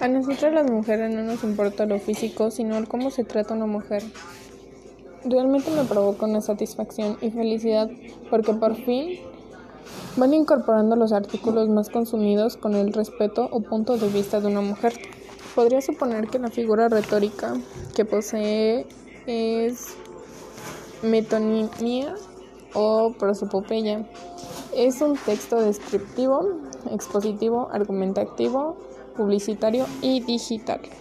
A nosotras las mujeres no nos importa lo físico, sino el cómo se trata una mujer. Realmente me provoca una satisfacción y felicidad porque por fin van incorporando los artículos más consumidos con el respeto o punto de vista de una mujer. Podría suponer que la figura retórica que posee es metonimia o prosopopeya. Es un texto descriptivo, expositivo, argumentativo, publicitario y digital.